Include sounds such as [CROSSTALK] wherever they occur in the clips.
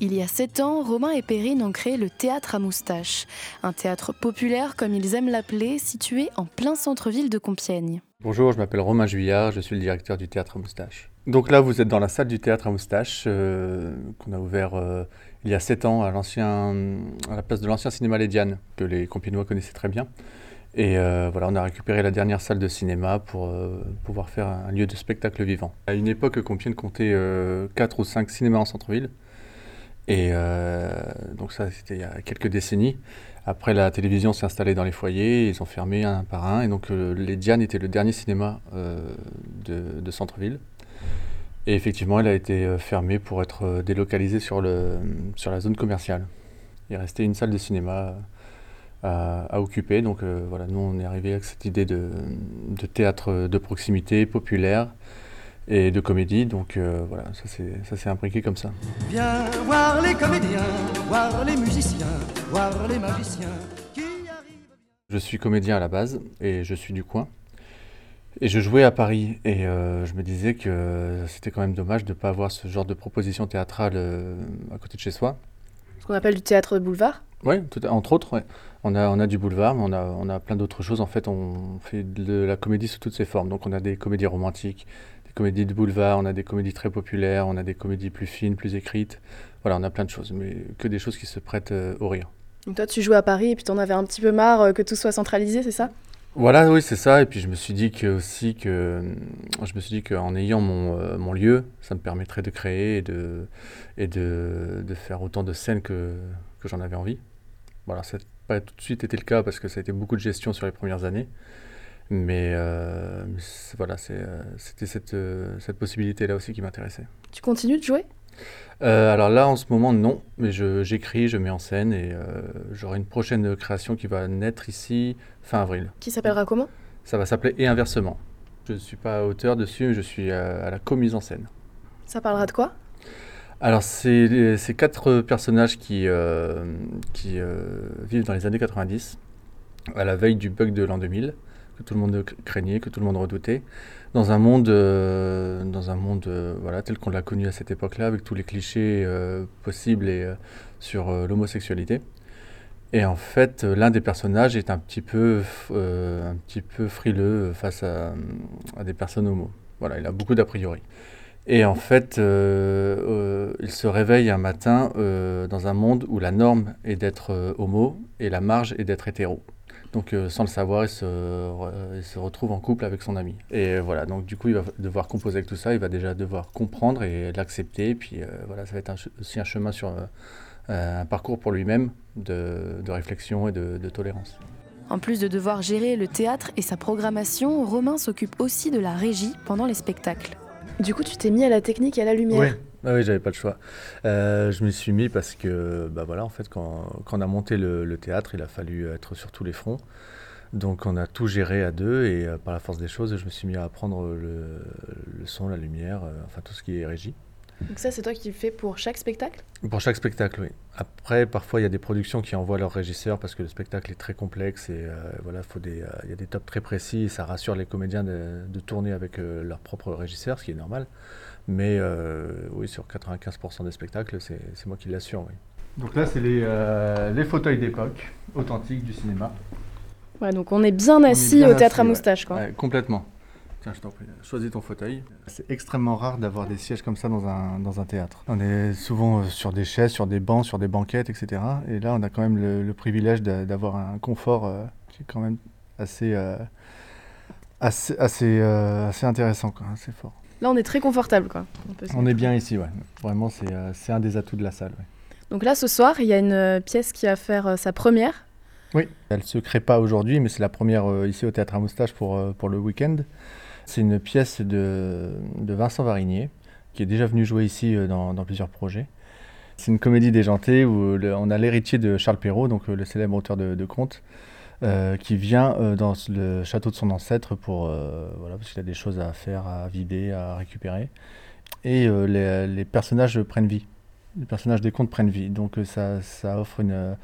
Il y a sept ans, Romain et Perrine ont créé le Théâtre à Moustache, un théâtre populaire comme ils aiment l'appeler, situé en plein centre-ville de Compiègne. Bonjour, je m'appelle Romain Juillard, je suis le directeur du Théâtre à Moustache. Donc là, vous êtes dans la salle du Théâtre à Moustache, euh, qu'on a ouvert euh, il y a sept ans à, la place de l'ancien cinéma Lédiane, que les Compiègnois connaissaient très bien. Et euh, voilà, on a récupéré la dernière salle de cinéma pour pouvoir faire un lieu de spectacle vivant. À une époque, Compiègne comptait quatre ou cinq cinémas en centre-ville. Et euh, donc ça, c'était il y a quelques décennies. Après, la télévision s'est installée dans les foyers, ils ont fermé un par un. Et donc, euh, les Diane était le dernier cinéma euh, de, centre-ville. Et effectivement, elle a été fermée pour être délocalisée sur, le, sur la zone commerciale. Il restait une salle de cinéma à, occuper. Donc voilà, nous, on est arrivé avec cette idée de, de théâtre de proximité, populaire, et de comédie. Donc euh, voilà, ça s'est imbriqué comme ça. Viens voir les comédiens, voir les musiciens, voir les magiciens qui arrivent. Je suis comédien à la base et je suis du coin. Et je jouais à Paris et euh, je me disais que c'était quand même dommage de ne pas avoir ce genre de proposition théâtrale euh, à côté de chez soi. Ce qu'on appelle du théâtre de boulevard Oui, entre autres. On, a, on a du boulevard, mais on a, on a plein d'autres choses. En fait, on fait de la comédie sous toutes ses formes. Donc on a des comédies romantiques, comédies de boulevard, on a des comédies très populaires, on a des comédies plus fines, plus écrites. Voilà, on a plein de choses, mais que des choses qui se prêtent euh, au rire. Donc toi, tu jouais à Paris et puis tu en avais un petit peu marre euh, que tout soit centralisé, c'est ça? Voilà, oui, c'est ça. Et puis je me suis dit que aussi que je me suis dit qu'en ayant mon, euh, mon, lieu, ça me permettrait de créer et de et de, de faire autant de scènes que, que j'en avais envie. Voilà, ça n'a pas tout de suite été le cas parce que ça a été beaucoup de gestion sur les premières années. Mais euh, voilà, euh, c'était cette, euh, cette possibilité-là aussi qui m'intéressait. Tu continues de jouer? Alors là, en ce moment, non. Mais j'écris, je, mets en scène et j'aurai une prochaine création qui va naître ici fin avril. Qui s'appellera comment? Ça va s'appeler Et inversement. Je ne suis pas auteur dessus, mais je suis à, la commise en scène. Ça parlera de quoi? Alors, c'est quatre personnages qui, qui vivent dans les années 90, à la veille du bug de l'an 2000 que tout le monde craignait, que tout le monde redoutait, dans un monde, euh, dans un monde euh, voilà, tel qu'on l'a connu à cette époque-là, avec tous les clichés euh, possibles sur l'homosexualité. Et en fait, l'un des personnages est un petit peu, un petit peu frileux face à, à, des personnes homo. Voilà, il a beaucoup d'a priori. Et en fait, il se réveille un matin dans un monde où la norme est d'être homo et la marge est d'être hétéro. Donc euh, sans le savoir, il se, se, retrouve en couple avec son ami. Et voilà, donc du coup, il va devoir composer avec tout ça, il va déjà devoir comprendre et l'accepter. Puis euh, voilà, ça va être aussi un chemin sur euh, un parcours pour lui-même de, réflexion et de, tolérance. En plus de devoir gérer le théâtre et sa programmation, Romain s'occupe aussi de la régie pendant les spectacles. Du coup, tu t'es mis à la technique et à la lumière. Ah oui, j'avais pas le choix. Euh, je me suis mis parce que, bah voilà, en fait, quand, quand on a monté le, théâtre, il a fallu être sur tous les fronts. Donc on a tout géré à deux et euh, par la force des choses, je me suis mis à apprendre le, le son, la lumière, euh, enfin tout ce qui est régie. Donc ça, c'est toi qui le fais pour chaque spectacle? Pour chaque spectacle, oui. Après, parfois, il y a des productions qui envoient leur régisseur parce que le spectacle est très complexe et voilà, faut des, il y a des tops très précis et ça rassure les comédiens de, de tourner avec leur propre régisseur, ce qui est normal. Mais euh, oui, sur 95% des spectacles, c'est moi qui l'assure. Oui. Donc là, c'est les, euh, les, fauteuils d'époque, authentiques du cinéma. Ouais, donc on est bien assis au théâtre à moustache. Quoi. complètement. Tiens, je t'en prie, choisis ton fauteuil. C'est extrêmement rare d'avoir des sièges comme ça dans un, dans un théâtre. On est souvent euh, sur des chaises, sur des bancs, sur des banquettes, etc. Et là, on a quand même le, privilège d'avoir un confort qui est quand même assez, assez, assez, assez intéressant, quoi, assez fort. Là, on est très confortable. Quoi. On, est bien ici, ouais. Vraiment, euh, c'est un des atouts de la salle. Donc là, ce soir, il y a une euh, pièce qui va faire euh, sa première. Oui, elle ne se crée pas aujourd'hui, mais c'est la première ici au Théâtre à Moustache pour, pour le week-end. C'est une pièce de, de, Vincent Varigné, qui est déjà venu jouer ici dans, dans plusieurs projets. C'est une comédie déjantée où on a l'héritier de Charles Perrault, donc le célèbre auteur de, de contes, euh, qui vient euh, dans le château de son ancêtre pour euh, voilà parce qu'il a des choses à faire, à vider, à récupérer. Et les, personnages prennent vie. Les personnages des contes prennent vie. Donc ça, ça offre une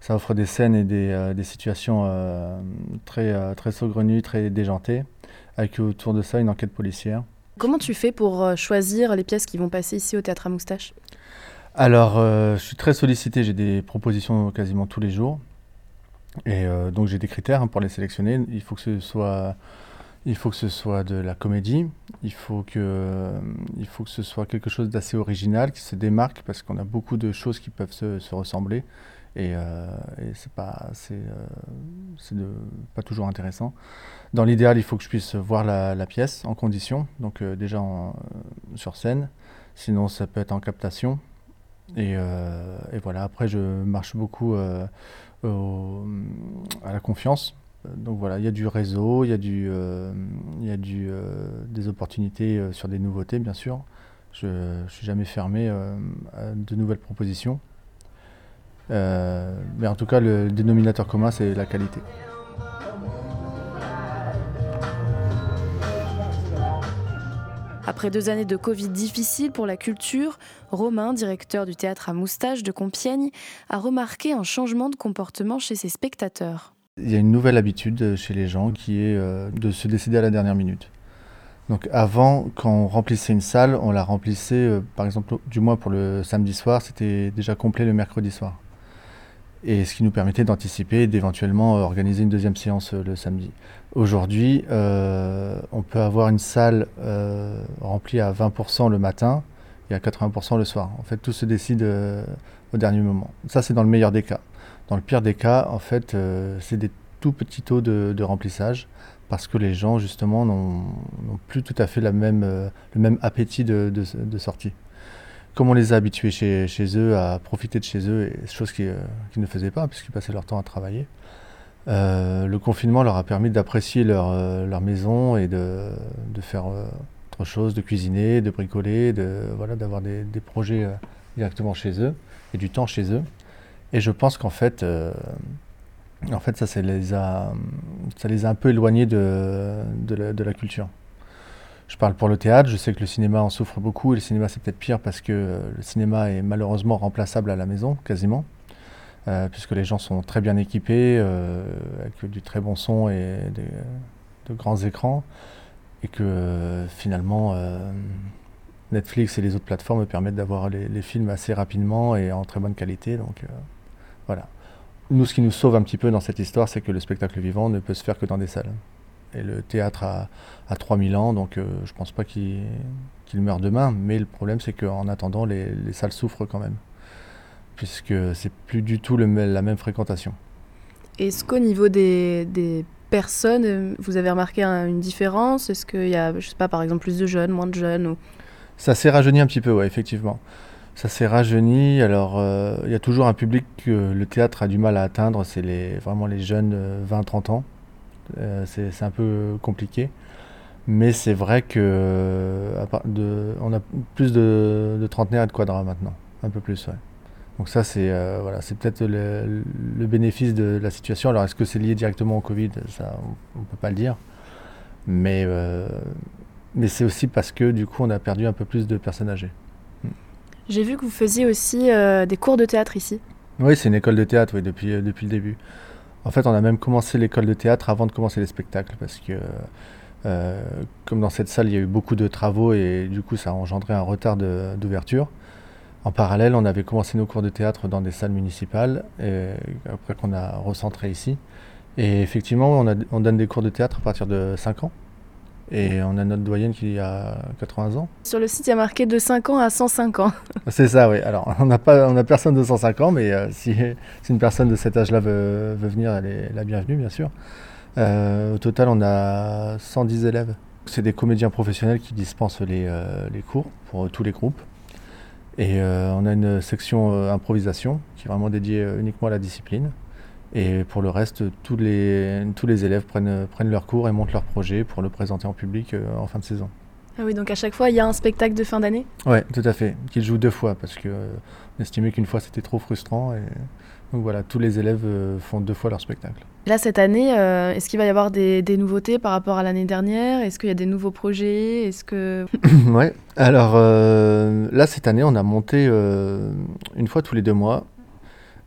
ça offre des scènes et des, des situations très, très saugrenues, très déjantées, avec autour de ça une enquête policière. Comment tu fais pour choisir les pièces qui vont passer ici au Théâtre à Moustache? Alors, je suis très sollicité, j'ai des propositions quasiment tous les jours. Et donc j'ai des critères hein, pour les sélectionner. Il faut que ce soit il faut que ce soit de la comédie, il faut que, euh, il faut que ce soit quelque chose d'assez original, qui se démarque, parce qu'on a beaucoup de choses qui peuvent se, ressembler, et, euh, et c'est pas, c'est, euh, pas toujours intéressant. Dans l'idéal, il faut que je puisse voir la, pièce en condition, donc euh, déjà sur scène, sinon ça peut être en captation, et, et voilà, après je marche beaucoup à la confiance, donc voilà, il y a du réseau, il y a, du, euh, y a du, euh, des opportunités euh, sur des nouveautés, bien sûr. Je ne suis jamais fermé à de nouvelles propositions. mais en tout cas, le dénominateur commun, c'est la qualité. Après deux années de Covid difficiles pour la culture, Romain, directeur du théâtre à Moustache de Compiègne, a remarqué un changement de comportement chez ses spectateurs. Il y a une nouvelle habitude chez les gens qui est euh, de se décider à la dernière minute. Donc avant, quand on remplissait une salle, on la remplissait, euh, par exemple, du moins pour le samedi soir, c'était déjà complet le mercredi soir. Et ce qui nous permettait d'anticiper et d'éventuellement organiser une deuxième séance euh, le samedi. Aujourd'hui, on peut avoir une salle remplie à 20% le matin et à 80% le soir. En fait, tout se décide au dernier moment. Ça, c'est dans le meilleur des cas. Dans le pire des cas, en fait, euh, c'est des tout petits taux de, remplissage parce que les gens, justement, n'ont plus tout à fait la même, euh, le même appétit de, sortie. Comme on les a habitués chez, eux à profiter de chez eux, et chose qu'ils ne faisaient pas puisqu'ils passaient leur temps à travailler, euh, le confinement leur a permis d'apprécier leur, leur, maison et de, faire autre chose, de cuisiner, de bricoler, de, voilà, d'avoir des, des, projets directement chez eux et du temps chez eux. Et je pense qu'en fait, euh, en fait ça, ça, les a, ça les a un peu éloignés de, de, la, culture. Je parle pour le théâtre, je sais que le cinéma en souffre beaucoup, et le cinéma c'est peut-être pire parce que le cinéma est malheureusement remplaçable à la maison, quasiment, euh, puisque les gens sont très bien équipés, euh, avec du très bon son et de grands écrans, et que finalement Netflix et les autres plateformes permettent d'avoir les, les, films assez rapidement et en très bonne qualité. Donc, voilà. Nous, ce qui nous sauve un petit peu dans cette histoire, c'est que le spectacle vivant ne peut se faire que dans des salles. Et le théâtre a, a 3000 ans, donc euh, je ne pense pas qu'il meure demain. Mais le problème, c'est qu'en attendant, les, salles souffrent quand même. Puisque c'est plus du tout le, la même fréquentation. Est-ce qu'au niveau des, personnes, vous avez remarqué une différence? Est-ce qu'il y a, je sais pas, par exemple, plus de jeunes, moins de jeunes ou... Ça s'est rajeuni un petit peu, oui, effectivement. Ça s'est rajeuni. Alors, euh, il y a toujours un public que le théâtre a du mal à atteindre, c'est les, vraiment les jeunes 20-30 ans. Euh, c'est un peu compliqué. Mais c'est vrai que de, on a plus de, de trentenaires et de quadras maintenant. Un peu plus, ouais. Donc ça, c'est euh, voilà, c'est peut-être le, bénéfice de la situation. Alors, est-ce que c'est lié directement au Covid? Ça, on ne peut pas le dire. Mais, mais c'est aussi parce que, du coup, on a perdu un peu plus de personnes âgées. J'ai vu que vous faisiez aussi euh, des cours de théâtre ici. Oui, c'est une école de théâtre oui, depuis, euh, depuis le début. En fait, on a même commencé l'école de théâtre avant de commencer les spectacles parce que, euh, comme dans cette salle, il y a eu beaucoup de travaux et du coup, ça a engendré un retard d'ouverture. En parallèle, on avait commencé nos cours de théâtre dans des salles municipales, après qu'on a recentré ici. Et effectivement, on, on donne des cours de théâtre à partir de 5 ans. Et on a notre doyenne qui a 80 ans. Sur le site, il y a marqué de 5 ans à 105 ans. [LAUGHS] C'est ça, oui. Alors, on n'a pas, on a personne de 105 ans, mais euh, si, une personne de cet âge-là veut, venir, elle est la bienvenue, bien sûr. Euh, au total, on a 110 élèves. C'est des comédiens professionnels qui dispensent les, euh, les cours pour tous les groupes. Et on a une section improvisation qui est vraiment dédiée uniquement à la discipline. Et pour le reste, tous les, tous les élèves prennent, prennent leurs cours et montent leur projet pour le présenter en public euh, en fin de saison. Ah oui, donc à chaque fois, il y a un spectacle de fin d'année? Oui, tout à fait, qu'ils jouent deux fois, parce qu'on euh, estimait qu'une fois c'était trop frustrant. Et... Donc voilà, tous les élèves euh, font deux fois leur spectacle. Là, cette année, est-ce qu'il va y avoir des, des nouveautés par rapport à l'année dernière? Est-ce qu'il y a des nouveaux projets? Est-ce que... [COUGHS] ouais, alors là, cette année, on a monté une fois tous les deux mois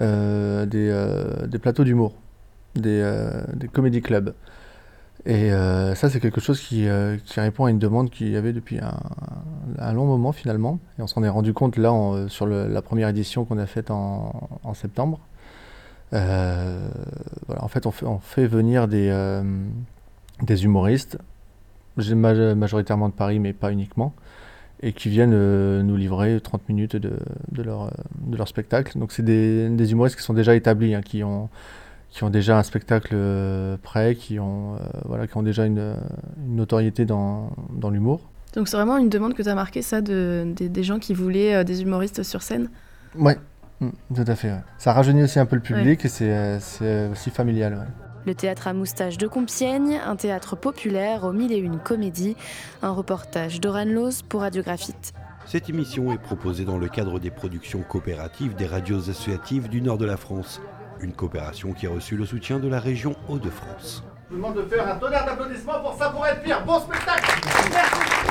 euh, des, euh, des, plateaux d'humour, des, euh, comédie clubs. Et ça, c'est quelque chose qui, qui, répond à une demande qu'il y avait depuis un, long moment finalement. Et on s'en est rendu compte là sur la première édition qu'on a faite en, septembre. en fait, on fait, venir des, des humoristes, majoritairement de Paris, mais pas uniquement, et qui viennent euh, nous livrer 30 minutes de, de, leur, de leur spectacle. Donc c'est des, des, humoristes qui sont déjà établis, hein, qui, ont, qui ont déjà un spectacle euh, prêt, qui ont, euh, voilà, qui ont déjà une, une notoriété dans, dans l'humour. Donc c'est vraiment une demande que tu as marquée, ça, de, des gens qui voulaient des humoristes sur scène? Ouais, mm, tout à fait. Ça rajeunit aussi un peu le public et c'est aussi familial. Le théâtre à moustache de Compiègne, un théâtre populaire aux mille et une comédies. Un reportage d'Oran Loz pour Radiographite. Cette émission est proposée dans le cadre des productions coopératives des radios associatives du nord de la France. Une coopération qui a reçu le soutien de la région Hauts-de-France. Je vous demande de faire un tonnerre d'applaudissements pour ça pour être pire. Bon spectacle Merci